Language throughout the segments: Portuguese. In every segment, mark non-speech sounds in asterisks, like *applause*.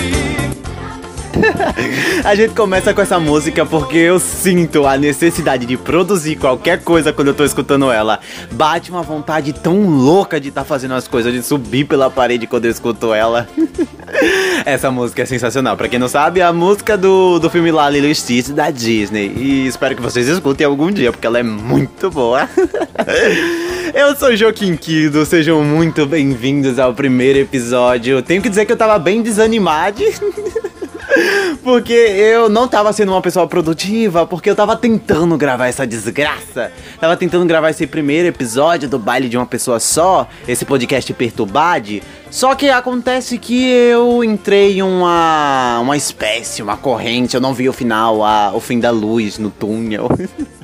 be A gente começa com essa música porque eu sinto a necessidade de produzir qualquer coisa quando eu tô escutando ela. Bate uma vontade tão louca de estar tá fazendo as coisas, de subir pela parede quando eu escuto ela. *laughs* Essa música é sensacional. Pra quem não sabe, é a música do, do filme lá, Lilo Stitch, da Disney. E espero que vocês escutem algum dia, porque ela é muito boa. *laughs* Eu sou Joaquim Kido, sejam muito bem-vindos ao primeiro episódio. Tenho que dizer que eu tava bem desanimado. *laughs* Porque eu não tava sendo uma pessoa produtiva, porque eu tava tentando gravar essa desgraça. Tava tentando gravar esse primeiro episódio do baile de uma pessoa só, esse podcast perturbade. Só que acontece que eu entrei em uma, uma espécie, uma corrente, eu não vi o final, a, o fim da luz no túnel. *laughs*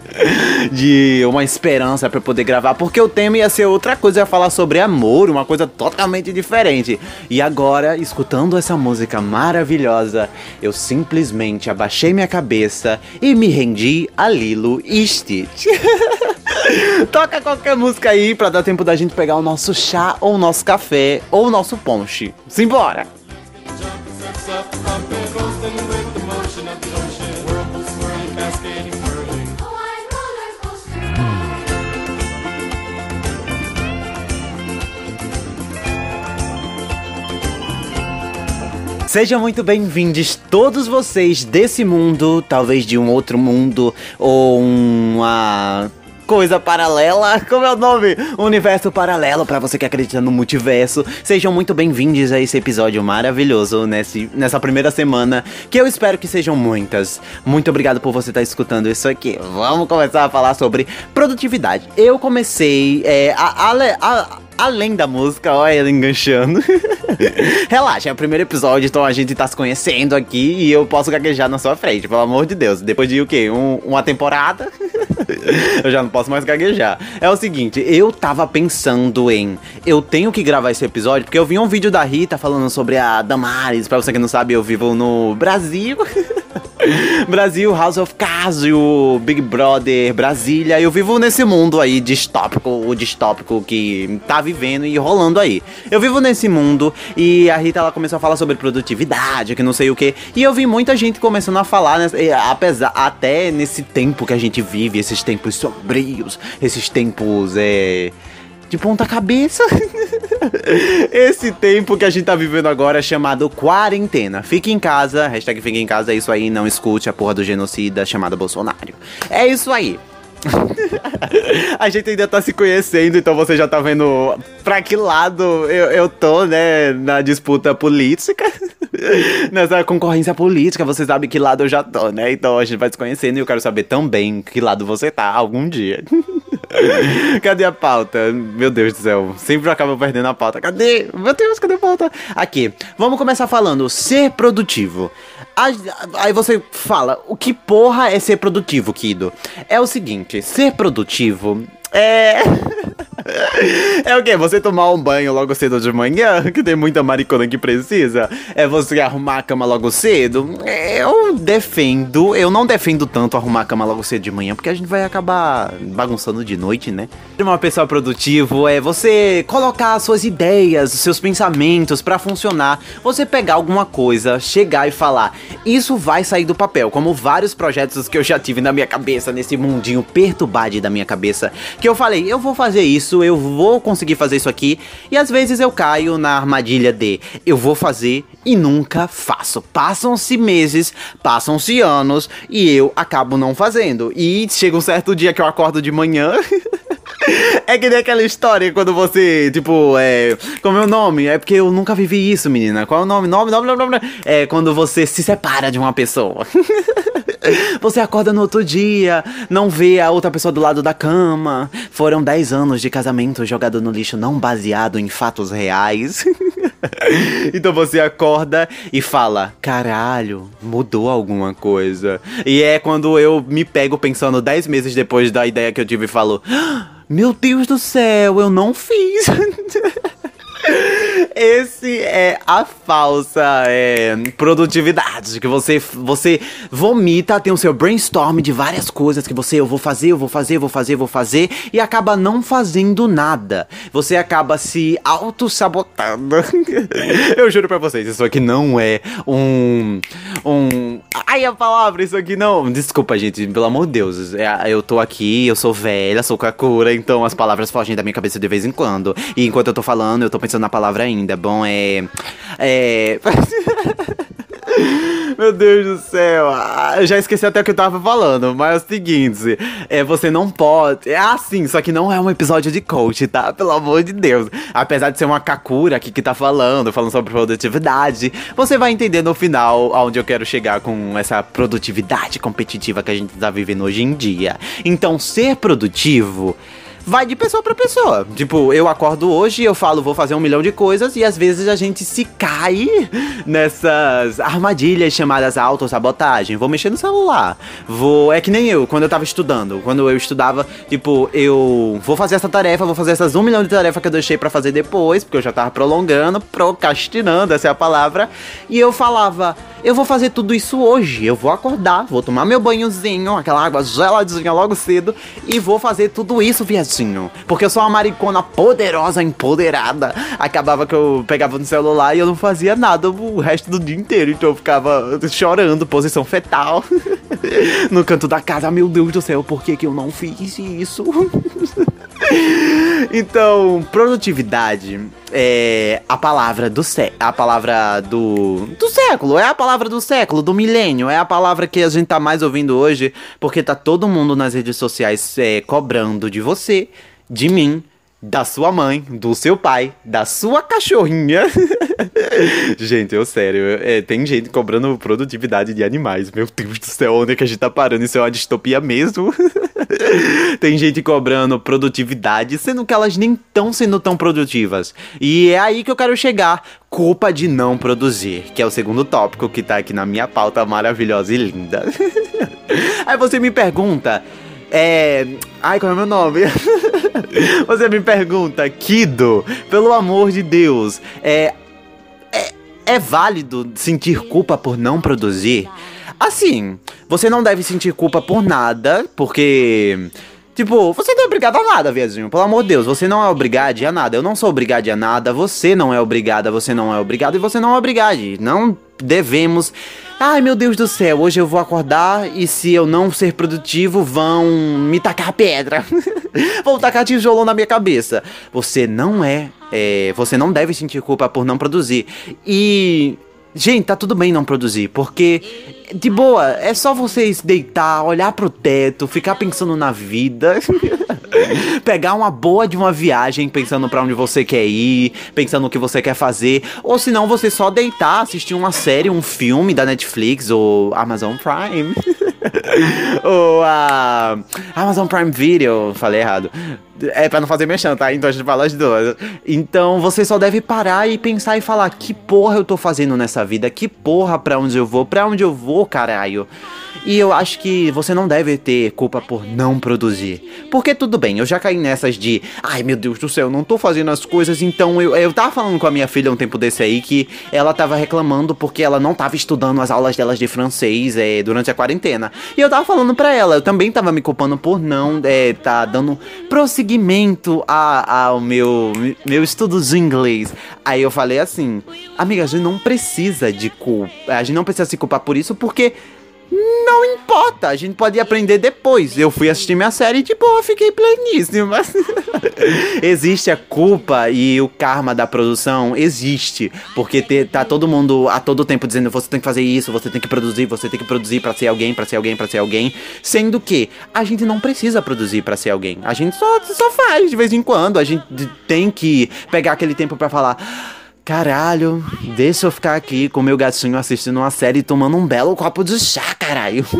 de uma esperança para poder gravar, porque o tema ia ser outra coisa, ia falar sobre amor, uma coisa totalmente diferente. E agora, escutando essa música maravilhosa, eu simplesmente abaixei minha cabeça e me rendi a Lilo e Stitch. *laughs* Toca qualquer música aí pra dar tempo da gente pegar o nosso chá ou o nosso café ou o nosso ponche. Simbora! Sejam muito bem-vindos todos vocês desse mundo, talvez de um outro mundo ou uma coisa paralela. *laughs* Como é o nome? Universo paralelo para você que acredita no multiverso. Sejam muito bem-vindos a esse episódio maravilhoso nesse, nessa primeira semana, que eu espero que sejam muitas. Muito obrigado por você estar escutando isso aqui. Vamos começar a falar sobre produtividade. Eu comecei é, a, a, a além da música, olha ela enganchando. *laughs* Relaxa, é o primeiro episódio, então a gente tá se conhecendo aqui e eu posso gaguejar na sua frente, pelo amor de Deus. Depois de o quê? Um, uma temporada? *laughs* eu já não posso mais gaguejar. É o seguinte, eu tava pensando em. Eu tenho que gravar esse episódio, porque eu vi um vídeo da Rita falando sobre a Damares. Pra você que não sabe, eu vivo no Brasil. *laughs* *laughs* Brasil, House of Cards, o Big Brother, Brasília. Eu vivo nesse mundo aí distópico, o distópico que tá vivendo e rolando aí. Eu vivo nesse mundo e a Rita ela começou a falar sobre produtividade, que não sei o que. E eu vi muita gente começando a falar, né, apesar até nesse tempo que a gente vive, esses tempos sombrios, esses tempos é de ponta cabeça. *laughs* *laughs* Esse tempo que a gente tá vivendo agora é chamado quarentena. Fique em casa, hashtag fique em casa, é isso aí, não escute a porra do genocida chamado Bolsonaro. É isso aí. *laughs* a gente ainda tá se conhecendo, então você já tá vendo pra que lado eu, eu tô, né, na disputa política. *laughs* Nessa concorrência política, você sabe que lado eu já tô, né? Então a gente vai se conhecendo e eu quero saber também que lado você tá algum dia. *laughs* cadê a pauta? Meu Deus do céu, sempre acaba perdendo a pauta. Cadê? Meu Deus, cadê a pauta? Aqui, vamos começar falando ser produtivo. Aí você fala, o que porra é ser produtivo, Kido? É o seguinte, ser produtivo é. *laughs* É o quê? Você tomar um banho logo cedo de manhã? Que tem muita maricona que precisa? É você arrumar a cama logo cedo? Eu defendo. Eu não defendo tanto arrumar a cama logo cedo de manhã, porque a gente vai acabar bagunçando de noite, né? Uma pessoa produtivo é você colocar suas ideias, seus pensamentos para funcionar. Você pegar alguma coisa, chegar e falar: Isso vai sair do papel. Como vários projetos que eu já tive na minha cabeça, nesse mundinho perturbado da minha cabeça que eu falei, eu vou fazer isso, eu vou conseguir fazer isso aqui, e às vezes eu caio na armadilha de eu vou fazer e nunca faço. Passam-se meses, passam-se anos e eu acabo não fazendo. E chega um certo dia que eu acordo de manhã. *laughs* É que nem aquela história quando você, tipo, é. Como é o nome? É porque eu nunca vivi isso, menina. Qual é o nome? Nome, nome, nome, nome. É quando você se separa de uma pessoa. *laughs* Você acorda no outro dia, não vê a outra pessoa do lado da cama. Foram 10 anos de casamento jogado no lixo, não baseado em fatos reais. *laughs* então você acorda e fala: caralho, mudou alguma coisa. E é quando eu me pego pensando 10 meses depois da ideia que eu tive e falo: meu Deus do céu, eu não fiz. *laughs* Esse é a falsa é, produtividade que você você vomita, tem o seu brainstorm de várias coisas que você eu vou fazer, eu vou fazer, eu vou fazer, eu vou fazer e acaba não fazendo nada. Você acaba se auto sabotando. *laughs* eu juro para vocês, isso aqui não é um um ai a palavra isso aqui não. Desculpa, gente, pelo amor de Deus. É, eu tô aqui, eu sou velha, sou Kakura, então as palavras fogem da minha cabeça de vez em quando. E enquanto eu tô falando, eu tô pensando na palavra ainda ainda. Bom, é. É. *laughs* Meu Deus do céu, ah, eu já esqueci até o que eu tava falando, mas é o seguinte, é, você não pode, é assim, só que não é um episódio de coach, tá? Pelo amor de Deus. Apesar de ser uma Kakura aqui que tá falando, falando sobre produtividade, você vai entender no final aonde eu quero chegar com essa produtividade competitiva que a gente tá vivendo hoje em dia. Então, ser produtivo vai de pessoa para pessoa. Tipo, eu acordo hoje eu falo, vou fazer um milhão de coisas, e às vezes a gente se cai nessas armadilhas chamadas autossabotagem. Vou mexer no celular. Vou. É que nem eu, quando eu tava estudando. Quando eu estudava, tipo, eu vou fazer essa tarefa, vou fazer essas um milhão de tarefas que eu deixei para fazer depois, porque eu já tava prolongando, procrastinando, essa é a palavra. E eu falava eu vou fazer tudo isso hoje. Eu vou acordar, vou tomar meu banhozinho, aquela água geladinha logo cedo, e vou fazer tudo isso, viadinho. Porque eu sou uma maricona poderosa, empoderada. Acabava que eu pegava no celular e eu não fazia nada o resto do dia inteiro. Então eu ficava chorando, posição fetal, *laughs* no canto da casa. Meu Deus do céu, por que, que eu não fiz isso? *laughs* *laughs* então, produtividade é a palavra do sé a palavra do do século, é a palavra do século, do milênio, é a palavra que a gente tá mais ouvindo hoje, porque tá todo mundo nas redes sociais é, cobrando de você, de mim, da sua mãe, do seu pai, da sua cachorrinha. *laughs* gente, eu sério, é, tem gente cobrando produtividade de animais. Meu Deus do céu, onde é que a gente tá parando? Isso é uma distopia mesmo. *laughs* tem gente cobrando produtividade, sendo que elas nem estão sendo tão produtivas. E é aí que eu quero chegar. Culpa de não produzir, que é o segundo tópico que tá aqui na minha pauta maravilhosa e linda. *laughs* aí você me pergunta. É. Ai, qual é o meu nome? *laughs* Você me pergunta, Kido, pelo amor de Deus, é, é, é válido sentir culpa por não produzir? Assim, você não deve sentir culpa por nada, porque. Tipo, você não é obrigado a nada, viazinho. Pelo amor de Deus, você não é obrigado a nada. Eu não sou obrigado a nada. Você não é obrigada, você não é obrigado e você não é obrigado. Não devemos Ai meu Deus do céu, hoje eu vou acordar e se eu não ser produtivo, vão me tacar pedra. *laughs* vão tacar tijolo na minha cabeça. Você não é, é. Você não deve sentir culpa por não produzir. E Gente, tá tudo bem não produzir, porque de boa, é só vocês deitar, olhar pro teto, ficar pensando na vida, *laughs* *laughs* pegar uma boa de uma viagem, pensando para onde você quer ir, pensando no que você quer fazer, ou se não, você só deitar, assistir uma série, um filme da Netflix ou Amazon Prime. *laughs* ou a Amazon Prime Video, falei errado. É pra não fazer mexendo, tá? Então a gente fala as duas. Então você só deve parar e pensar e falar: que porra eu tô fazendo nessa vida? Que porra pra onde eu vou? Pra onde eu vou, caralho? E eu acho que você não deve ter culpa por não produzir. Porque tudo bem, eu já caí nessas de, ai meu Deus do céu, não tô fazendo as coisas, então eu, eu tava falando com a minha filha um tempo desse aí que ela tava reclamando porque ela não tava estudando as aulas delas de francês é, durante a quarentena. E eu tava falando pra ela, eu também tava me culpando por não é, tá dando prosseguimento ao meu, meu estudo de inglês. Aí eu falei assim, amiga, a gente não precisa de culpa, a gente não precisa se culpar por isso porque não importa, a gente pode aprender depois. Eu fui assistir minha série e, tipo, eu fiquei pleníssima. *laughs* existe a culpa e o karma da produção, existe. Porque te, tá todo mundo a todo tempo dizendo você tem que fazer isso, você tem que produzir, você tem que produzir para ser alguém, para ser alguém, para ser alguém. Sendo que a gente não precisa produzir para ser alguém. A gente só, só faz de vez em quando. A gente tem que pegar aquele tempo para falar Caralho, deixa eu ficar aqui com meu gatinho assistindo uma série e tomando um belo copo de chá, caralho. *laughs*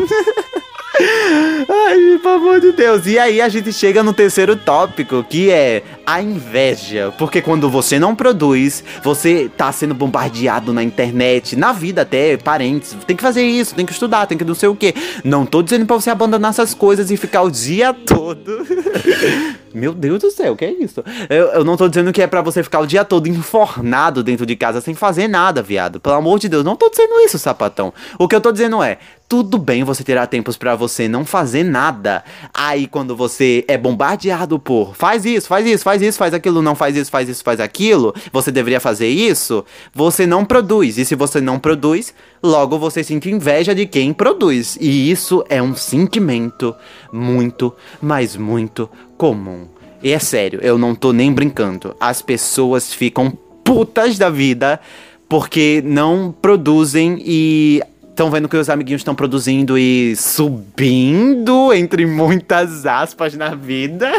Ai, pelo amor de Deus. E aí a gente chega no terceiro tópico, que é a inveja. Porque quando você não produz, você tá sendo bombardeado na internet, na vida até, parentes. Tem que fazer isso, tem que estudar, tem que não sei o quê. Não tô dizendo pra você abandonar essas coisas e ficar o dia todo *laughs* Meu Deus do céu, o que é isso? Eu, eu não tô dizendo que é para você ficar o dia todo enfornado dentro de casa sem fazer nada, viado. Pelo amor de Deus, não tô dizendo isso, sapatão. O que eu tô dizendo é, tudo bem você terá tempos para você não fazer nada. Aí quando você é bombardeado por faz isso, faz isso, faz isso, faz aquilo, não faz isso, faz isso, faz aquilo, você deveria fazer isso, você não produz. E se você não produz, logo você sente inveja de quem produz. E isso é um sentimento muito, mas muito comum. E é sério, eu não tô nem brincando. As pessoas ficam putas da vida porque não produzem e estão vendo que os amiguinhos estão produzindo e subindo, entre muitas aspas, na vida.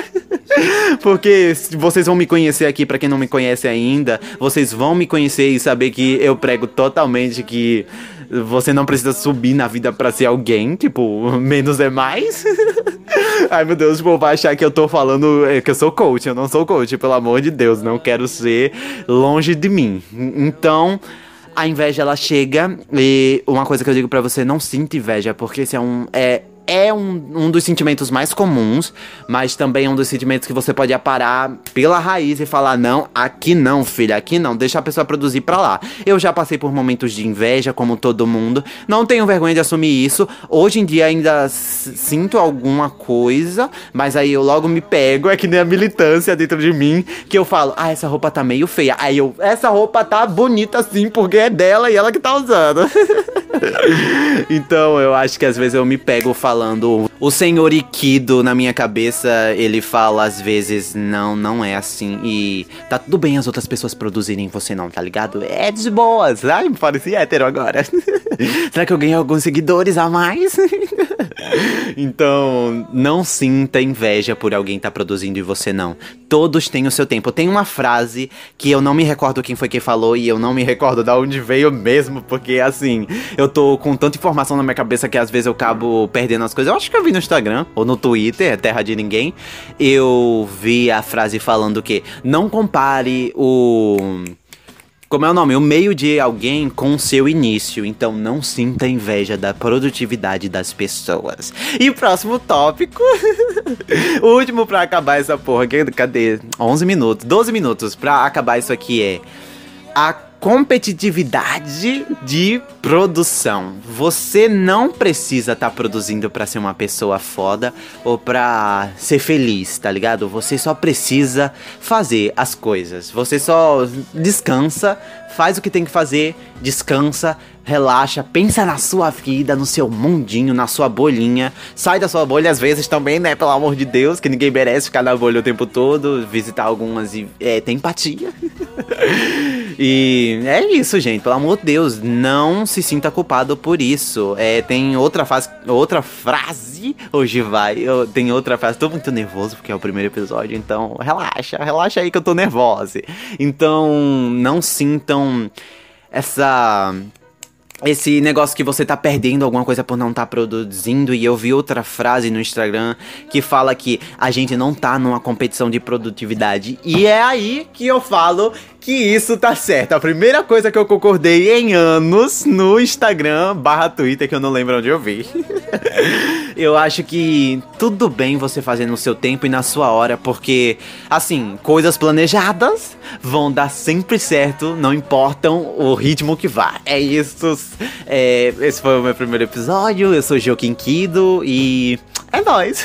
*laughs* Porque vocês vão me conhecer aqui, para quem não me conhece ainda, vocês vão me conhecer e saber que eu prego totalmente que você não precisa subir na vida para ser alguém, tipo, menos é mais. *laughs* Ai meu Deus, tipo, vai achar que eu tô falando é, que eu sou coach, eu não sou coach, pelo amor de Deus, não quero ser longe de mim. Então, a inveja ela chega e uma coisa que eu digo para você, não sinta inveja, porque esse é um é é um, um dos sentimentos mais comuns, mas também é um dos sentimentos que você pode aparar pela raiz e falar: não, aqui não, filha, aqui não, deixa a pessoa produzir pra lá. Eu já passei por momentos de inveja, como todo mundo, não tenho vergonha de assumir isso. Hoje em dia ainda sinto alguma coisa, mas aí eu logo me pego, é que nem a militância dentro de mim, que eu falo: ah, essa roupa tá meio feia. Aí eu, essa roupa tá bonita sim, porque é dela e ela que tá usando. *laughs* então eu acho que às vezes eu me pego falando. O senhor Ikido na minha cabeça, ele fala às vezes, não, não é assim. E tá tudo bem as outras pessoas produzirem você não, tá ligado? É de boas. Ai, me pareci hétero agora. *laughs* Será que eu ganhei alguns seguidores a mais? *laughs* então, não sinta inveja por alguém tá produzindo e você não. Todos têm o seu tempo. Tem uma frase que eu não me recordo quem foi que falou e eu não me recordo de onde veio mesmo, porque assim, eu tô com tanta informação na minha cabeça que às vezes eu acabo perdendo as coisas. Eu acho que eu vi no Instagram ou no Twitter, terra de ninguém. Eu vi a frase falando que não compare o como é o nome? O meio de alguém com seu início. Então não sinta inveja da produtividade das pessoas. E próximo tópico. *laughs* último pra acabar essa porra. Cadê? 11 minutos. 12 minutos pra acabar isso aqui é. A competitividade de produção. Você não precisa estar tá produzindo para ser uma pessoa foda ou para ser feliz, tá ligado? Você só precisa fazer as coisas. Você só descansa, faz o que tem que fazer, descansa, relaxa, pensa na sua vida, no seu mundinho, na sua bolinha. Sai da sua bolha às vezes também, né? Pelo amor de Deus, que ninguém merece ficar na bolha o tempo todo, visitar algumas e é, ter empatia. *laughs* e é isso, gente. Pelo amor de Deus, não se sinta culpado por isso. É, tem outra, fase, outra frase hoje vai. Eu, tem outra frase. Tô muito nervoso porque é o primeiro episódio, então relaxa, relaxa aí que eu tô nervosa. Então, não sintam essa esse negócio que você tá perdendo alguma coisa por não tá produzindo e eu vi outra frase no Instagram que fala que a gente não tá numa competição de produtividade e é aí que eu falo que isso tá certo. A primeira coisa que eu concordei em anos no Instagram barra Twitter, que eu não lembro onde eu vi. *laughs* eu acho que tudo bem você fazer no seu tempo e na sua hora, porque, assim, coisas planejadas vão dar sempre certo, não importam o ritmo que vá. É isso. É, esse foi o meu primeiro episódio. Eu sou Joaquim Kido e é nóis.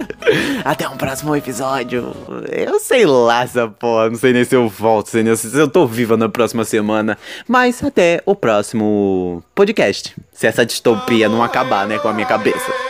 *laughs* Até um próximo episódio. Eu sei lá essa porra. Não sei nem se eu volto, sei nem eu tô viva na próxima semana. Mas até o próximo podcast. Se essa distopia não acabar, né, com a minha cabeça.